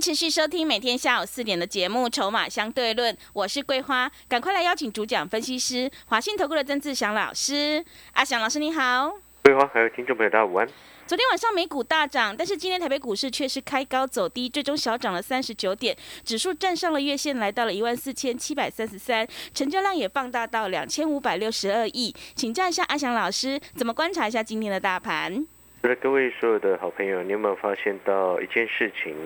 持续收听每天下午四点的节目《筹码相对论》，我是桂花，赶快来邀请主讲分析师华信投顾的曾志祥老师。阿祥老师你好，桂花还有听众朋友大家午安。昨天晚上美股大涨，但是今天台北股市却是开高走低，最终小涨了三十九点，指数站上了月线，来到了一万四千七百三十三，成交量也放大到两千五百六十二亿。请教一下阿祥老师，怎么观察一下今天的大盘？各位所有的好朋友，你有没有发现到一件事情？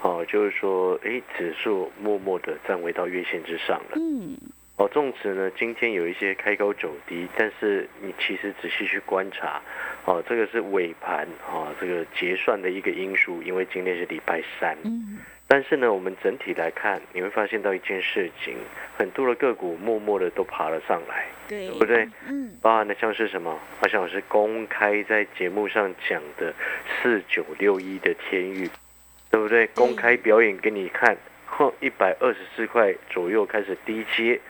哦，就是说，哎，指数默默的站回到月线之上了。嗯。哦，纵使呢，今天有一些开高走低，但是你其实仔细去观察，哦，这个是尾盘啊，这个结算的一个因素，因为今天是礼拜三。嗯。但是呢，我们整体来看，你会发现到一件事情，很多的个股默默的都爬了上来，对不对？嗯。包含的像是什么？好像我是公开在节目上讲的四九六一的天域。对不对？公开表演给你看，哼，一百二十四块左右开始低接，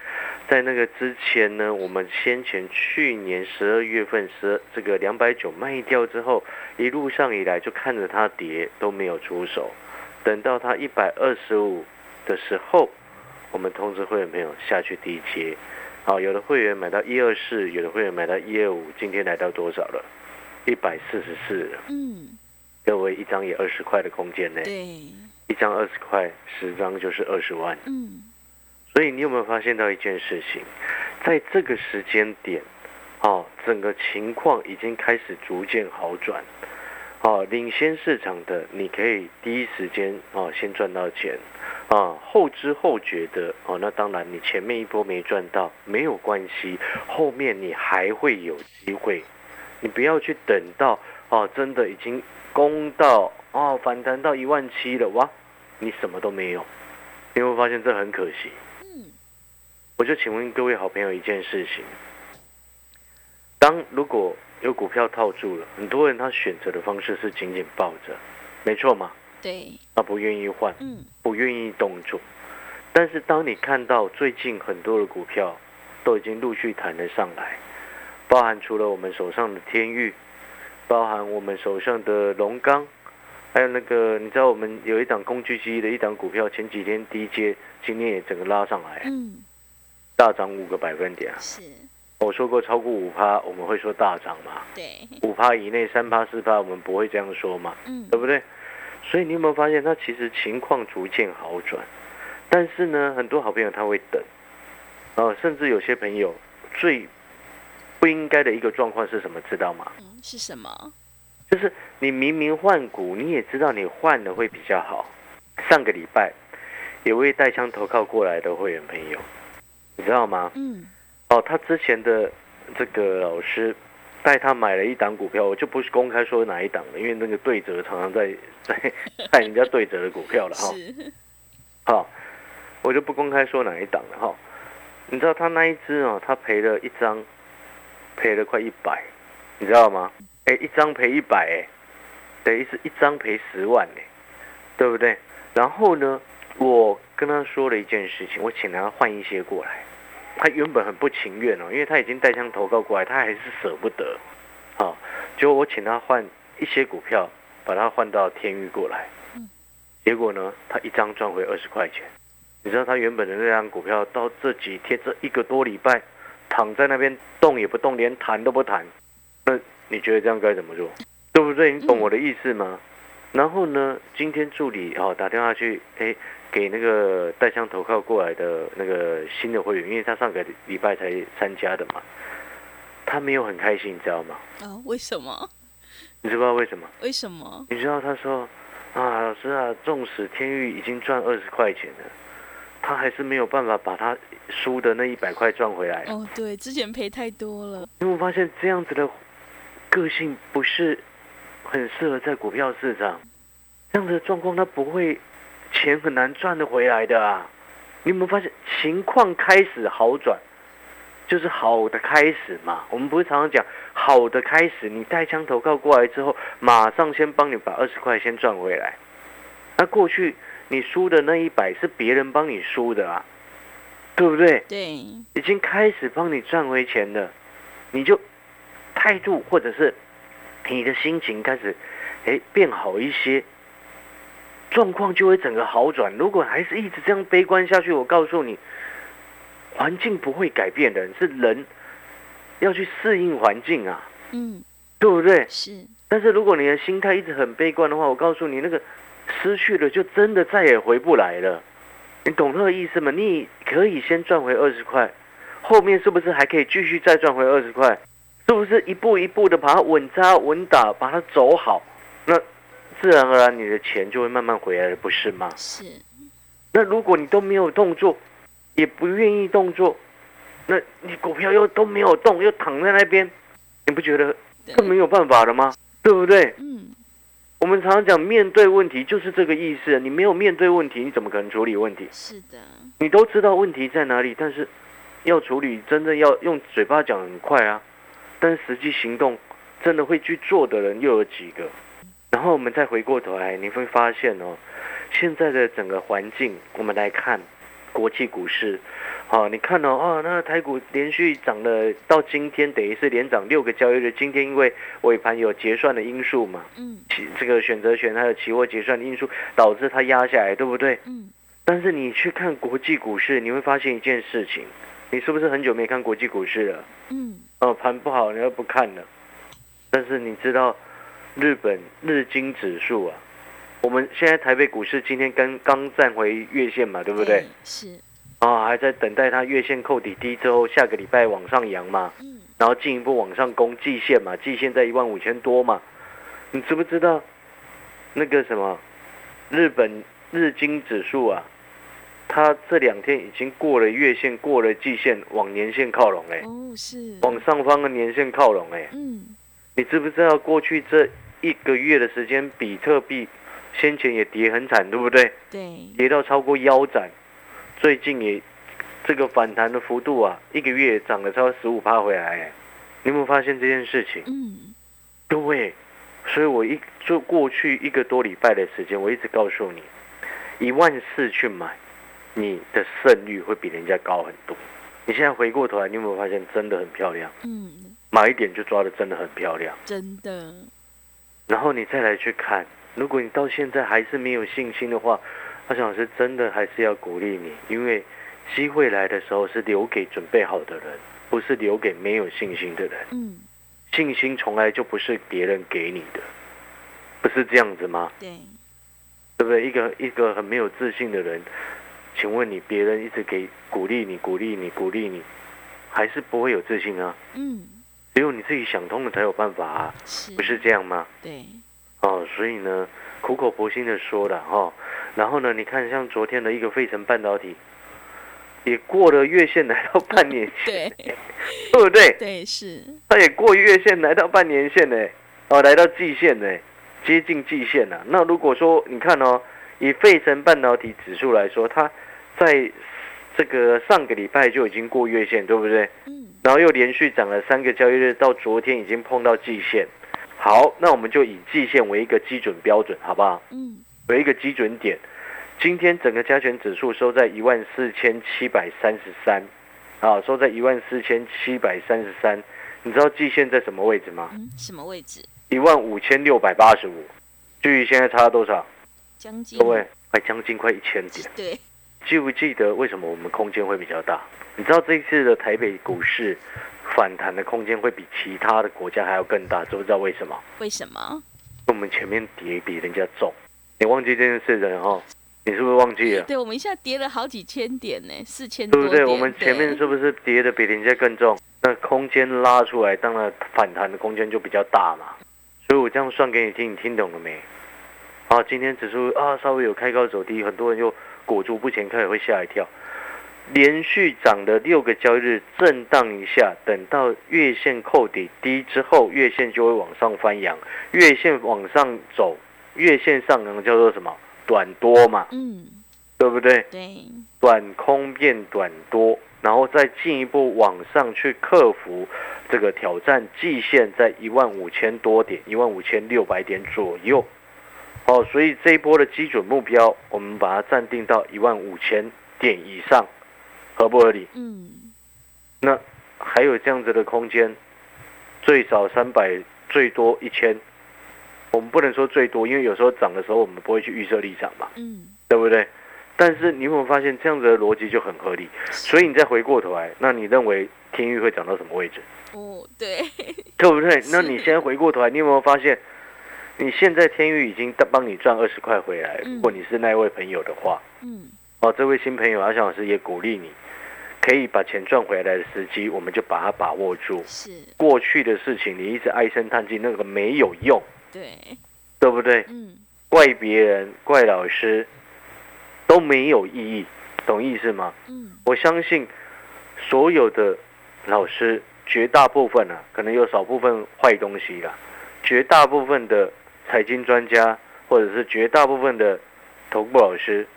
在那个之前呢，我们先前去年十二月份十这个两百九卖掉之后，一路上以来就看着它跌都没有出手，等到它一百二十五的时候，我们通知会员朋友下去低接，好，有的会员买到一二四，有的会员买到一二五，今天来到多少了？一百四十四。嗯。各位一张也二十块的空间呢，对，一张二十块，十张就是二十万。嗯，所以你有没有发现到一件事情，在这个时间点，哦，整个情况已经开始逐渐好转，哦，领先市场的你可以第一时间哦先赚到钱，啊，后知后觉的哦，那当然你前面一波没赚到没有关系，后面你还会有机会，你不要去等到哦，真的已经。攻到哦，反弹到一万七了哇！你什么都没有，你会发现这很可惜。嗯，我就请问各位好朋友一件事情：当如果有股票套住了，很多人他选择的方式是紧紧抱着，没错嘛？对，他不愿意换，嗯，不愿意动作。但是当你看到最近很多的股票都已经陆续弹了上来，包含除了我们手上的天域。包含我们手上的龙钢，还有那个，你知道我们有一档工具机的一档股票，前几天低阶，今天也整个拉上来，嗯，大涨五个百分点啊。是，我说过超过五趴，我们会说大涨嘛？对，五趴以内，三趴四趴，我们不会这样说嘛？嗯，对不对？所以你有没有发现，它其实情况逐渐好转，但是呢，很多好朋友他会等，哦，甚至有些朋友最。不应该的一个状况是什么？知道吗？嗯，是什么？就是你明明换股，你也知道你换的会比较好。上个礼拜有位带枪投靠过来的会员朋友，你知道吗？嗯。哦，他之前的这个老师带他买了一档股票，我就不是公开说哪一档了，因为那个对折常常在 在带人家对折的股票了哈。好，我就不公开说哪一档了哈。你知道他那一只哦，他赔了一张。赔了快一百，你知道吗？哎，一张赔一百，哎，等于是一张赔十万，哎，对不对？然后呢，我跟他说了一件事情，我请他换一些过来。他原本很不情愿哦，因为他已经带枪投靠过来，他还是舍不得。好，结果我请他换一些股票，把它换到天域过来。结果呢，他一张赚回二十块钱。你知道他原本的那张股票到这几天这一个多礼拜。躺在那边动也不动，连弹都不弹，那你觉得这样该怎么做？对不对？你懂我的意思吗？然后呢，今天助理哦打电话去，哎，给那个带枪投靠过来的那个新的会员，因为他上个礼拜才参加的嘛，他没有很开心，你知道吗？啊，为什么？你知不知道为什么？为什么？你知道他说啊，老师啊，纵使天域已经赚二十块钱了。他还是没有办法把他输的那一百块赚回来。哦，对，之前赔太多了。因为我发现这样子的个性不是很适合在股票市场，这样子的状况他不会钱很难赚得回来的啊。你有没有发现情况开始好转，就是好的开始嘛？我们不是常常讲好的开始，你带枪投靠过来之后，马上先帮你把二十块先赚回来。那过去你输的那一百是别人帮你输的啊，对不对？对，已经开始帮你赚回钱了，你就态度或者是你的心情开始哎变好一些。状况就会整个好转。如果还是一直这样悲观下去，我告诉你，环境不会改变的，是人要去适应环境啊。嗯，对不对？是。但是如果你的心态一直很悲观的话，我告诉你，那个失去了就真的再也回不来了。你懂那个意思吗？你可以先赚回二十块，后面是不是还可以继续再赚回二十块？是不是一步一步的把它稳扎稳打，把它走好？那。自然而然，你的钱就会慢慢回来了，不是吗？是。那如果你都没有动作，也不愿意动作，那你股票又都没有动，又躺在那边，你不觉得更没有办法了吗？对不对？嗯。我们常常讲面对问题就是这个意思。你没有面对问题，你怎么可能处理问题？是的。你都知道问题在哪里，但是要处理，真的要用嘴巴讲很快啊，但是实际行动真的会去做的人又有几个？然后我们再回过头来，你会发现哦，现在的整个环境，我们来看国际股市，好，你看哦，哦，那台股连续涨了到今天，等于是连涨六个交易日。今天因为尾盘有结算的因素嘛，嗯，这个选择权还有期货结算的因素，导致它压下来，对不对？嗯。但是你去看国际股市，你会发现一件事情，你是不是很久没看国际股市了？嗯。哦，盘不好，你又不看了。但是你知道？日本日经指数啊，我们现在台北股市今天刚刚站回月线嘛，对不对？是啊，还在等待它月线扣底低之后，下个礼拜往上扬嘛，嗯，然后进一步往上攻季线嘛，季线在一万五千多嘛，你知不知道那个什么日本日经指数啊？它这两天已经过了月线，过了季线，往年线靠拢哎，哦是，往上方的年线靠拢哎，嗯，你知不知道过去这？一个月的时间，比特币先前也跌很惨，对不对？对，跌到超过腰斩。最近也这个反弹的幅度啊，一个月涨了超十五趴回来。你有没有发现这件事情？嗯，对。所以我一就过去一个多礼拜的时间，我一直告诉你，一万四去买，你的胜率会比人家高很多。你现在回过头来，你有没有发现真的很漂亮？嗯，买一点就抓的真的很漂亮，真的。然后你再来去看，如果你到现在还是没有信心的话，阿翔老师真的还是要鼓励你，因为机会来的时候是留给准备好的人，不是留给没有信心的人。嗯，信心从来就不是别人给你的，不是这样子吗？对，对不对？一个一个很没有自信的人，请问你，别人一直给鼓励你，鼓励你，鼓励你，还是不会有自信啊？嗯。只有你自己想通了才有办法啊，不是这样吗？对，哦，所以呢，苦口婆心的说了哈，然后呢，你看像昨天的一个费城半导体，也过了月线来到半年线，对，对不对？对，是，它也过月线来到半年线呢，哦，来到季线呢，接近季线了。那如果说你看哦，以费城半导体指数来说，它在这个上个礼拜就已经过月线，对不对？嗯。然后又连续涨了三个交易日，到昨天已经碰到季线。好，那我们就以季线为一个基准标准，好不好？嗯。为一个基准点。今天整个加权指数收在一万四千七百三十三，啊，收在一万四千七百三十三。你知道季线在什么位置吗？嗯，什么位置？一万五千六百八十五。距离现在差了多少？将近。各位，快将近快一千点。对。记不记得为什么我们空间会比较大？你知道这一次的台北股市反弹的空间会比其他的国家还要更大，知不知道为什么？为什么？我们前面跌比人家重，你忘记这件事了哈？你是不是忘记了？对，我们一下跌了好几千点呢，四千多对不对？我们前面是不是跌的比人家更重？那空间拉出来，当然反弹的空间就比较大嘛。所以我这样算给你听，你听懂了没？好，今天指数啊稍微有开高走低，很多人又裹足不前，开也会吓一跳。连续涨了六个交易日，震荡一下，等到月线扣底低之后，月线就会往上翻扬。月线往上走，月线上扬叫做什么？短多嘛。嗯，对不对？对，短空变短多，然后再进一步往上去克服这个挑战季线，在一万五千多点，一万五千六百点左右。哦，所以这一波的基准目标，我们把它暂定到一万五千点以上，合不合理？嗯，那还有这样子的空间，最少三百，最多一千。我们不能说最多，因为有时候涨的时候我们不会去预设立场嘛，嗯，对不对？但是你有没有发现这样子的逻辑就很合理？所以你再回过头来，那你认为天域会涨到什么位置？哦，对，对不对？那你现在回过头来，你有没有发现，你现在天域已经帮你赚二十块回来？如果你是那位朋友的话，嗯，哦，这位新朋友阿翔老师也鼓励你，可以把钱赚回来的时机，我们就把它把握住。是，过去的事情你一直唉声叹气，那个没有用，对，对不对？嗯，怪别人、怪老师都没有意义，懂意思吗？嗯，我相信所有的老师，绝大部分啊，可能有少部分坏东西啦，绝大部分的财经专家，或者是绝大部分的投顾老师，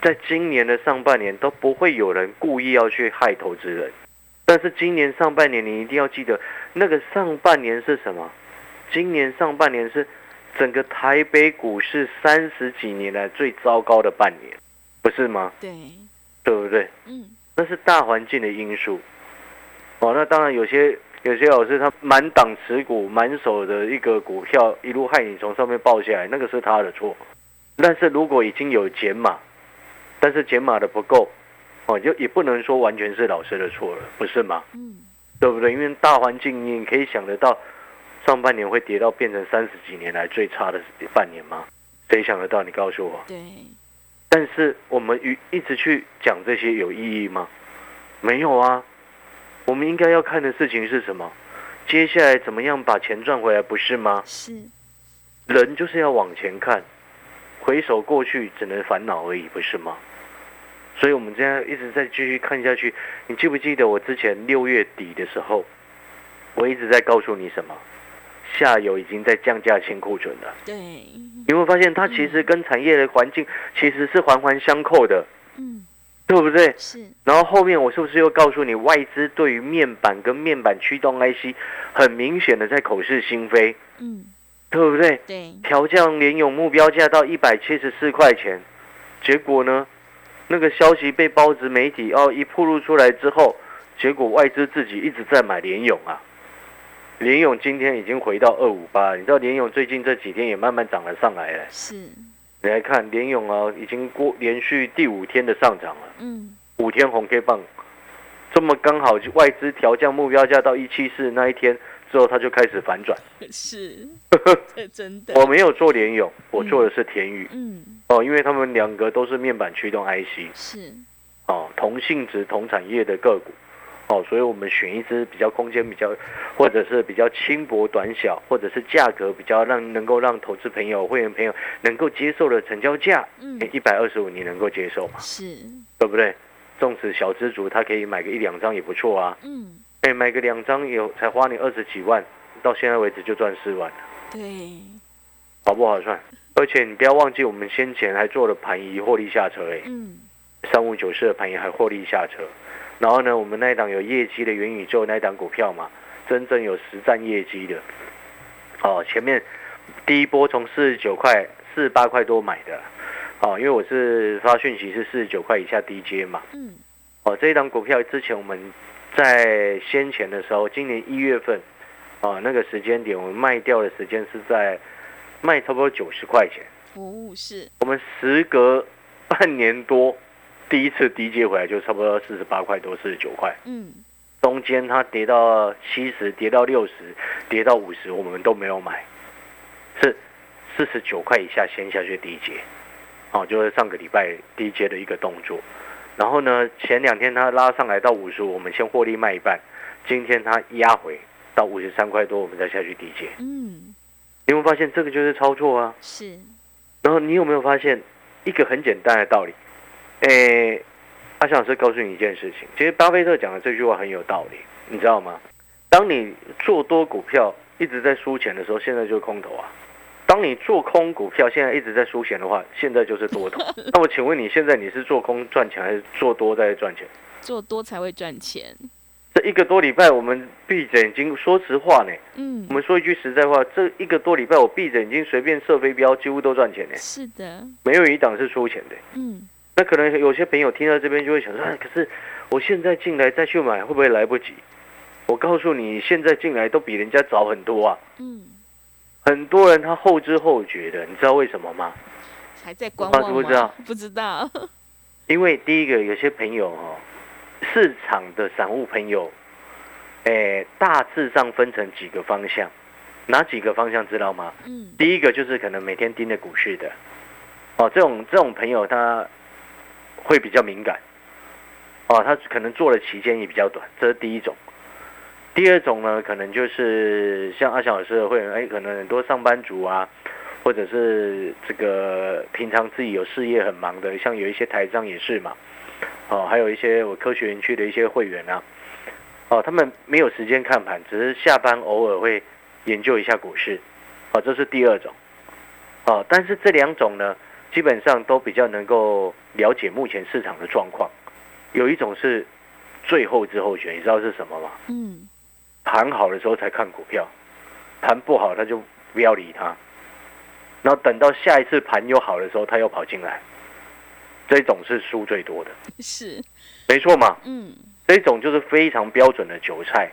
在今年的上半年都不会有人故意要去害投资人。但是今年上半年，你一定要记得，那个上半年是什么？今年上半年是整个台北股市三十几年来最糟糕的半年，不是吗？对，对不对？嗯，那是大环境的因素。哦，那当然有些有些老师他满档持股、满手的一个股票一路害你从上面爆下来，那个是他的错。但是如果已经有减码，但是减码的不够，哦，就也不能说完全是老师的错了，不是吗？嗯，对不对？因为大环境你可以想得到，上半年会跌到变成三十几年来最差的半年吗？谁想得到？你告诉我。对，但是我们一一直去讲这些有意义吗？没有啊。我们应该要看的事情是什么？接下来怎么样把钱赚回来，不是吗？是，人就是要往前看，回首过去只能烦恼而已，不是吗？所以我们这样一直在继续看下去。你记不记得我之前六月底的时候，我一直在告诉你什么？下游已经在降价清库存了。对，你会发现它其实跟产业的环境其实是环环相扣的，嗯，对不对？是，然后后面我是不是又告诉你，外资对于面板跟面板驱动 IC 很明显的在口是心非，嗯，对不对？对，调降联咏目标价到一百七十四块钱，结果呢，那个消息被包子媒体哦一曝露出来之后，结果外资自己一直在买联咏啊，联咏今天已经回到二五八，你知道联咏最近这几天也慢慢涨了上来了。是，你来看联咏啊，已经过连续第五天的上涨了，嗯，五天红 K 棒，这么刚好就外资调降目标价到一七四那一天之后，它就开始反转。是，这真的，我没有做联咏，我做的是田宇。嗯，哦，因为他们两个都是面板驱动 IC，是，哦，同性质、同产业的个股，哦，所以我们选一只比较空间比较，或者是比较轻薄短小，或者是价格比较让能够让投资朋友、会员朋友能够接受的成交价，嗯，一百二十五你能够接受吗？是，对不对？纵使小资族他可以买个一两张也不错啊，嗯，哎，买个两张有才花你二十几万，到现在为止就赚四万了，对，好不好算？而且你不要忘记，我们先前还做了盘仪获利下车，哎。嗯，三五九四的盘也还获利下车，然后呢，我们那一档有业绩的元宇宙那一档股票嘛，真正有实战业绩的，哦，前面第一波从四十九块、四十八块多买的，哦，因为我是发讯息是四十九块以下低阶嘛，嗯，哦，这一档股票之前我们在先前的时候，今年一月份，哦，那个时间点我们卖掉的时间是在卖差不多九十块钱。哦，是，我们时隔半年多，第一次低接回来就差不多四十八块多，四十九块，嗯，中间它跌到七十，跌到六十，跌到五十，我们都没有买，是四十九块以下先下去低接，哦，就是上个礼拜低接的一个动作。然后呢，前两天它拉上来到五十五，我们先获利卖一半，今天它压回到五十三块多，我们再下去低接。嗯，你有没有发现这个就是操作啊？是，然后你有没有发现一个很简单的道理？诶，阿翔老师告诉你一件事情，其实巴菲特讲的这句话很有道理，你知道吗？当你做多股票一直在输钱的时候，现在就是空头啊；当当你做空股票，现在一直在输钱的话，现在就是多头。那我请问你现在你是做空赚钱，还是做多在赚钱？做多才会赚钱。这一个多礼拜，我们闭着眼睛，说实话呢，嗯，我们说一句实在话，这一个多礼拜，我闭着眼睛随便射飞镖，几乎都赚钱呢。是的，没有一档是输钱的。嗯，那可能有些朋友听到这边就会想说，哎，可是我现在进来再去买，会不会来不及？我告诉你，现在进来都比人家早很多啊。嗯，很多人他后知后觉的，你知道为什么吗？还在观望不知道，不知道。因为第一个，有些朋友哈。市场的散户朋友，诶，大致上分成几个方向，哪几个方向知道吗？嗯，第一个就是可能每天盯着股市的，哦，这种这种朋友他会比较敏感，哦，他可能做的期间也比较短，这是第一种。第二种呢，可能就是像阿小老师的会员，哎，可能很多上班族啊，或者是这个平常自己有事业很忙的，像有一些台商也是嘛。哦，还有一些我科学园区的一些会员啊，哦，他们没有时间看盘，只是下班偶尔会研究一下股市，哦，这是第二种，哦，但是这两种呢，基本上都比较能够了解目前市场的状况。有一种是最后之后选，你知道是什么吗？嗯，盘好的时候才看股票，盘不好他就不要理他，然后等到下一次盘又好的时候，他又跑进来。这种是输最多的，是，没错嘛，嗯，这种就是非常标准的韭菜，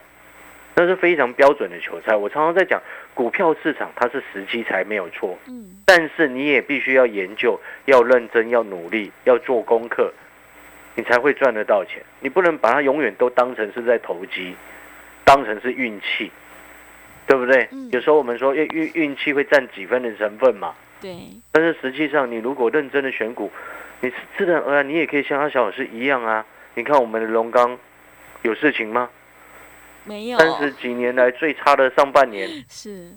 那是非常标准的韭菜。我常常在讲，股票市场它是时机才没有错，嗯，但是你也必须要研究，要认真，要努力，要做功课，你才会赚得到钱。你不能把它永远都当成是在投机，当成是运气，对不对？有时候我们说运运运气会占几分的成分嘛，对，但是实际上你如果认真的选股。你自然而然，你也可以像阿小老师一样啊！你看我们的龙刚有事情吗？没有。三十几年来最差的上半年，是。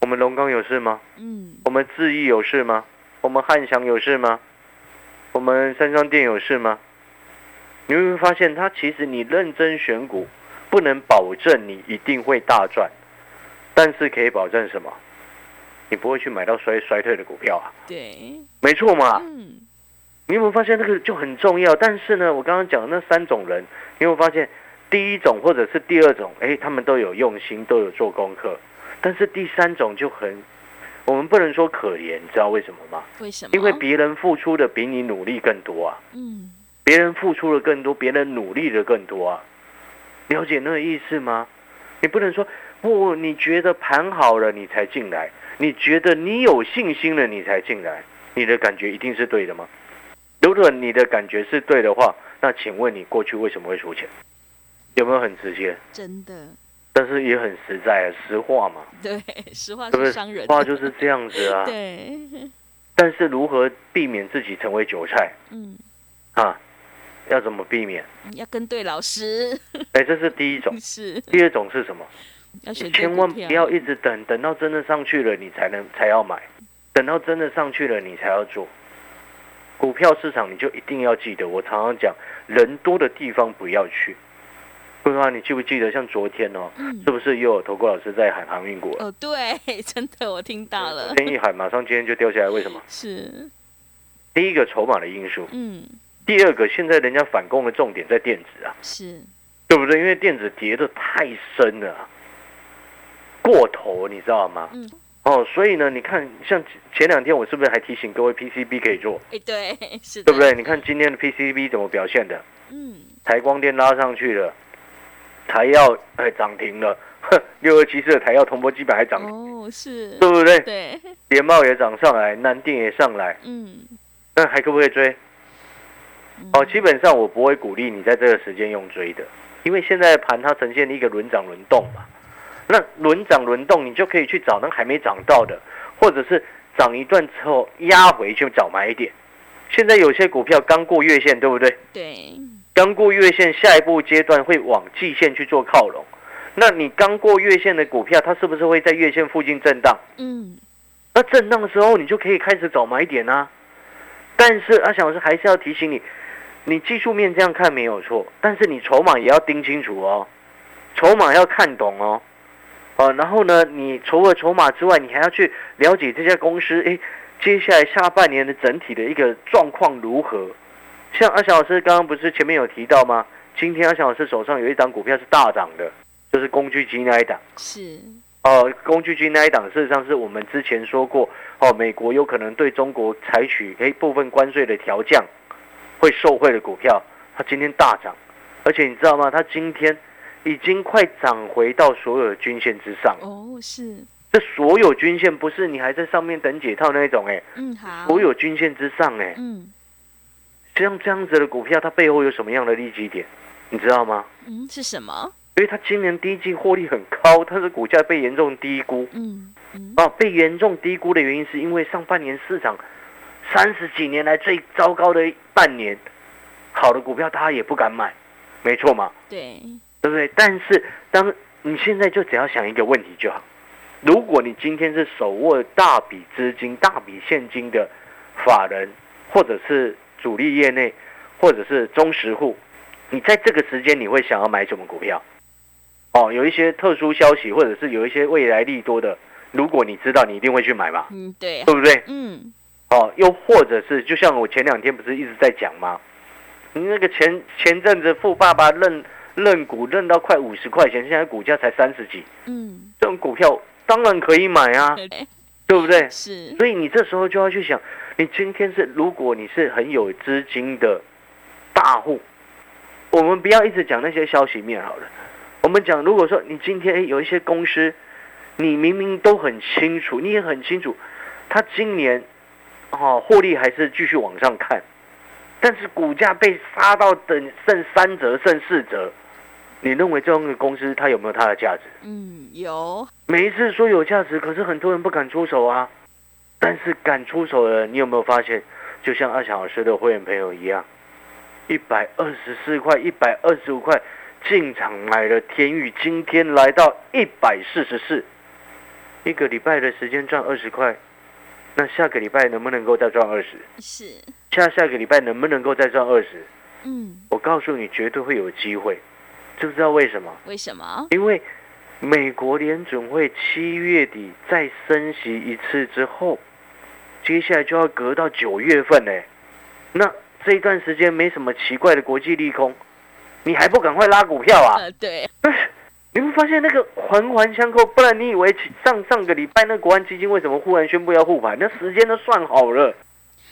我们龙刚有事吗？嗯。我们智毅有事吗？我们汉翔有事吗？我们三商店有事吗？你会发现，他其实你认真选股，不能保证你一定会大赚，但是可以保证什么？你不会去买到衰衰退的股票啊？对，没错嘛。嗯。你有没有发现那个就很重要？但是呢，我刚刚讲的那三种人，你有没有发现第一种或者是第二种，哎，他们都有用心，都有做功课。但是第三种就很，我们不能说可怜，你知道为什么吗？为什么？因为别人付出的比你努力更多啊。嗯。别人付出的更多，别人努力的更多啊。了解那个意思吗？你不能说不，你觉得盘好了你才进来，你觉得你有信心了你才进来，你的感觉一定是对的吗？如果你的感觉是对的话，那请问你过去为什么会输钱？有没有很直接？真的，但是也很实在，实话嘛。对，实话是伤人。话就是这样子啊。对。但是如何避免自己成为韭菜？嗯。啊，要怎么避免？要跟对老师。哎，这是第一种。是。第二种是什么？要选千万不要一直等，等到真的上去了，你才能才要买；等到真的上去了，你才要做。股票市场，你就一定要记得，我常常讲，人多的地方不要去。不然你记不记得，像昨天哦，是不是又有投顾老师在喊航运股？哦，对，真的，我听到了。天一喊，马上今天就掉下来，为什么？是第一个筹码的因素。嗯。第二个，现在人家反攻的重点在电子啊，是，对不对？因为电子跌的太深了，过头，你知道吗？嗯。哦，所以呢，你看，像前两天我是不是还提醒各位 PCB 可以做？哎，对，是的，对不对？你看今天的 PCB 怎么表现的？嗯，台光电拉上去了，台药哎涨停了，六二七四的台药铜箔基本还涨，哦，是，对不对？对，联茂也涨上来，南电也上来，嗯，那还可不可以追？哦，基本上我不会鼓励你在这个时间用追的，因为现在盘它呈现一个轮涨轮动嘛。那轮涨轮动，你就可以去找那还没涨到的，或者是涨一段之后压回去找买点。现在有些股票刚过月线，对不对？对。刚过月线，下一步阶段会往季线去做靠拢。那你刚过月线的股票，它是不是会在月线附近震荡？嗯。那震荡的时候，你就可以开始找买点啊。但是阿翔老师还是要提醒你，你技术面这样看没有错，但是你筹码也要盯清楚哦，筹码要看懂哦。哦，然后呢，你除了筹码之外，你还要去了解这家公司，哎，接下来下半年的整体的一个状况如何？像阿翔老师刚刚不是前面有提到吗？今天阿翔老师手上有一档股票是大涨的，就是工具机那一档。是。哦，工具机那一档事实上是我们之前说过，哦，美国有可能对中国采取诶部分关税的调降，会受惠的股票，它今天大涨，而且你知道吗？它今天已经快涨回到所有的均线之上。哦，是。这所有均线不是你还在上面等解套那一种哎。嗯，好。所有均线之上哎。嗯。像这样子的股票，它背后有什么样的利基点？你知道吗？嗯，是什么？因为它今年第一季获利很高，它的股价被严重低估。嗯嗯，啊，被严重低估的原因是因为上半年市场三十几年来最糟糕的半年，好的股票大家也不敢买，没错吗？对，对不对？但是当你现在就只要想一个问题就好，如果你今天是手握大笔资金、大笔现金的法人，或者是主力业内，或者是中实户。你在这个时间你会想要买什么股票？哦，有一些特殊消息，或者是有一些未来利多的，如果你知道，你一定会去买吧？嗯，对，对不对？嗯。哦，又或者是就像我前两天不是一直在讲吗？你那个前前阵子富爸爸认认股认到快五十块钱，现在股价才三十几。嗯。这种股票当然可以买啊，对不对？是。所以你这时候就要去想，你今天是如果你是很有资金的大户。我们不要一直讲那些消息面好了，我们讲，如果说你今天有一些公司，你明明都很清楚，你也很清楚，它今年，哦，获利还是继续往上看，但是股价被杀到等剩三折、剩四折，你认为这样的公司它有没有它的价值？嗯，有。每一次说有价值，可是很多人不敢出手啊。但是敢出手的，你有没有发现，就像阿强老师的会员朋友一样？一百二十四块，一百二十五块进场买了天宇，今天来到一百四十四，一个礼拜的时间赚二十块，那下个礼拜能不能够再赚二十？是。下下个礼拜能不能够再赚二十？嗯，我告诉你，绝对会有机会，知不知道为什么？为什么？因为美国联准会七月底再升息一次之后，接下来就要隔到九月份呢，那。这一段时间没什么奇怪的国际利空，你还不赶快拉股票啊？对。你会发现那个环环相扣，不然你以为上上个礼拜那国安基金为什么忽然宣布要护盘？那时间都算好了。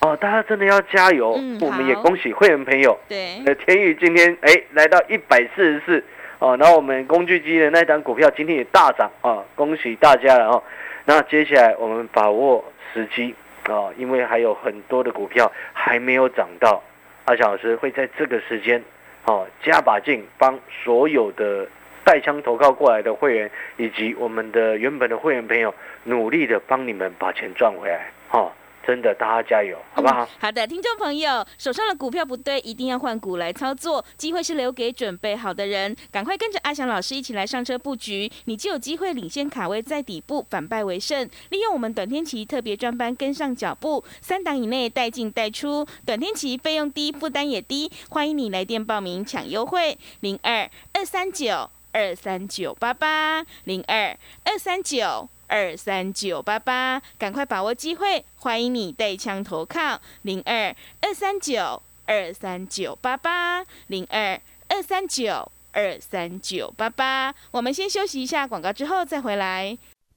哦，大家真的要加油！我们也恭喜会员朋友。对。呃，天宇今天哎来到一百四十四哦，然后我们工具机的那张股票今天也大涨啊，恭喜大家了哦。那接下来我们把握时机。啊，因为还有很多的股票还没有涨到，阿小老师会在这个时间，哦，加把劲帮所有的带枪投靠过来的会员，以及我们的原本的会员朋友，努力的帮你们把钱赚回来，哈。真的，大家加油，好不好？好的，听众朋友，手上的股票不对，一定要换股来操作。机会是留给准备好的人，赶快跟着阿翔老师一起来上车布局，你就有机会领先卡位在底部，反败为胜。利用我们短天期特别专班跟上脚步，三档以内带进带出，短天期费用低，负担也低。欢迎你来电报名抢优惠，零二二三九二三九八八零二二三九。二三九八八，赶快把握机会！欢迎你带枪投靠零二二三九二三九八八零二二三九二三九八八。我们先休息一下广告，之后再回来。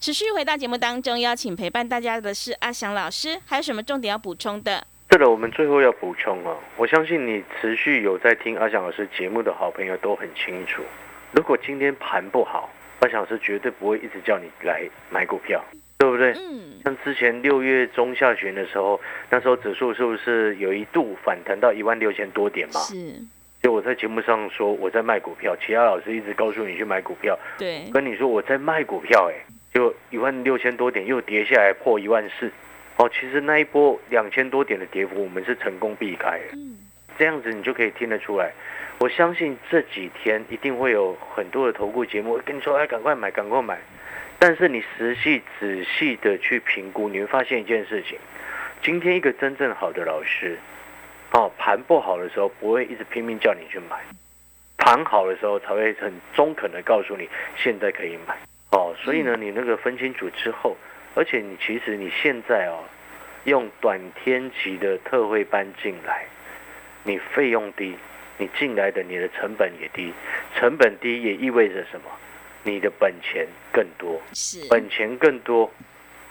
持续回到节目当中，邀请陪伴大家的是阿翔老师，还有什么重点要补充的？对了，我们最后要补充哦，我相信你持续有在听阿翔老师节目的好朋友都很清楚。如果今天盘不好，阿翔老师绝对不会一直叫你来买股票，对不对？嗯。像之前六月中下旬的时候，那时候指数是不是有一度反弹到一万六千多点嘛？是。就我在节目上说我在卖股票，其他老师一直告诉你去买股票，对，跟你说我在卖股票，哎，就一万六千多点又跌下来破一万四，哦，其实那一波两千多点的跌幅我们是成功避开的，嗯，这样子你就可以听得出来。我相信这几天一定会有很多的投顾节目跟你说，哎，赶快买，赶快买。但是你实际仔细的去评估，你会发现一件事情：今天一个真正好的老师，哦，盘不好的时候不会一直拼命叫你去买，盘好的时候才会很中肯的告诉你现在可以买。哦，所以呢，你那个分清楚之后，而且你其实你现在哦，用短天期的特惠班进来，你费用低。你进来的，你的成本也低，成本低也意味着什么？你的本钱更多，是本钱更多。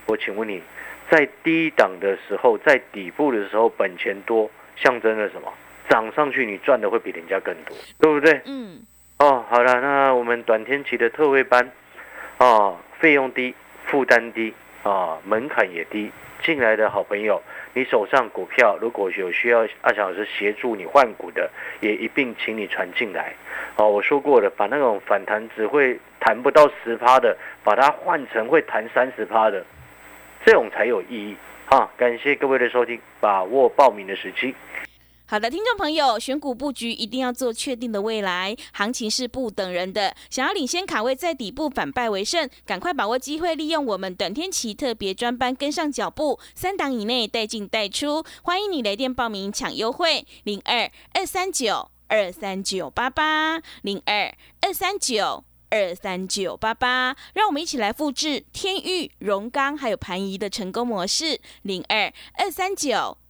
我请问你，在低档的时候，在底部的时候，本钱多，象征了什么？涨上去你赚的会比人家更多，对不对？嗯。哦，好了，那我们短天期的特惠班，啊，费用低，负担低，啊，门槛也低，进来的好朋友。你手上股票如果有需要阿强老师协助你换股的，也一并请你传进来。哦，我说过了，把那种反弹只会弹不到十趴的，把它换成会弹三十趴的，这种才有意义。哈，感谢各位的收听，把握报名的时机。好的，听众朋友，选股布局一定要做确定的未来，行情是不等人的。想要领先卡位，在底部反败为胜，赶快把握机会，利用我们短天期特别专班跟上脚步，三档以内带进带出。欢迎你来电报名抢优惠，零二二三九二三九八八零二二三九二三九八八。让我们一起来复制天域、荣钢还有盘仪的成功模式，零二二三九。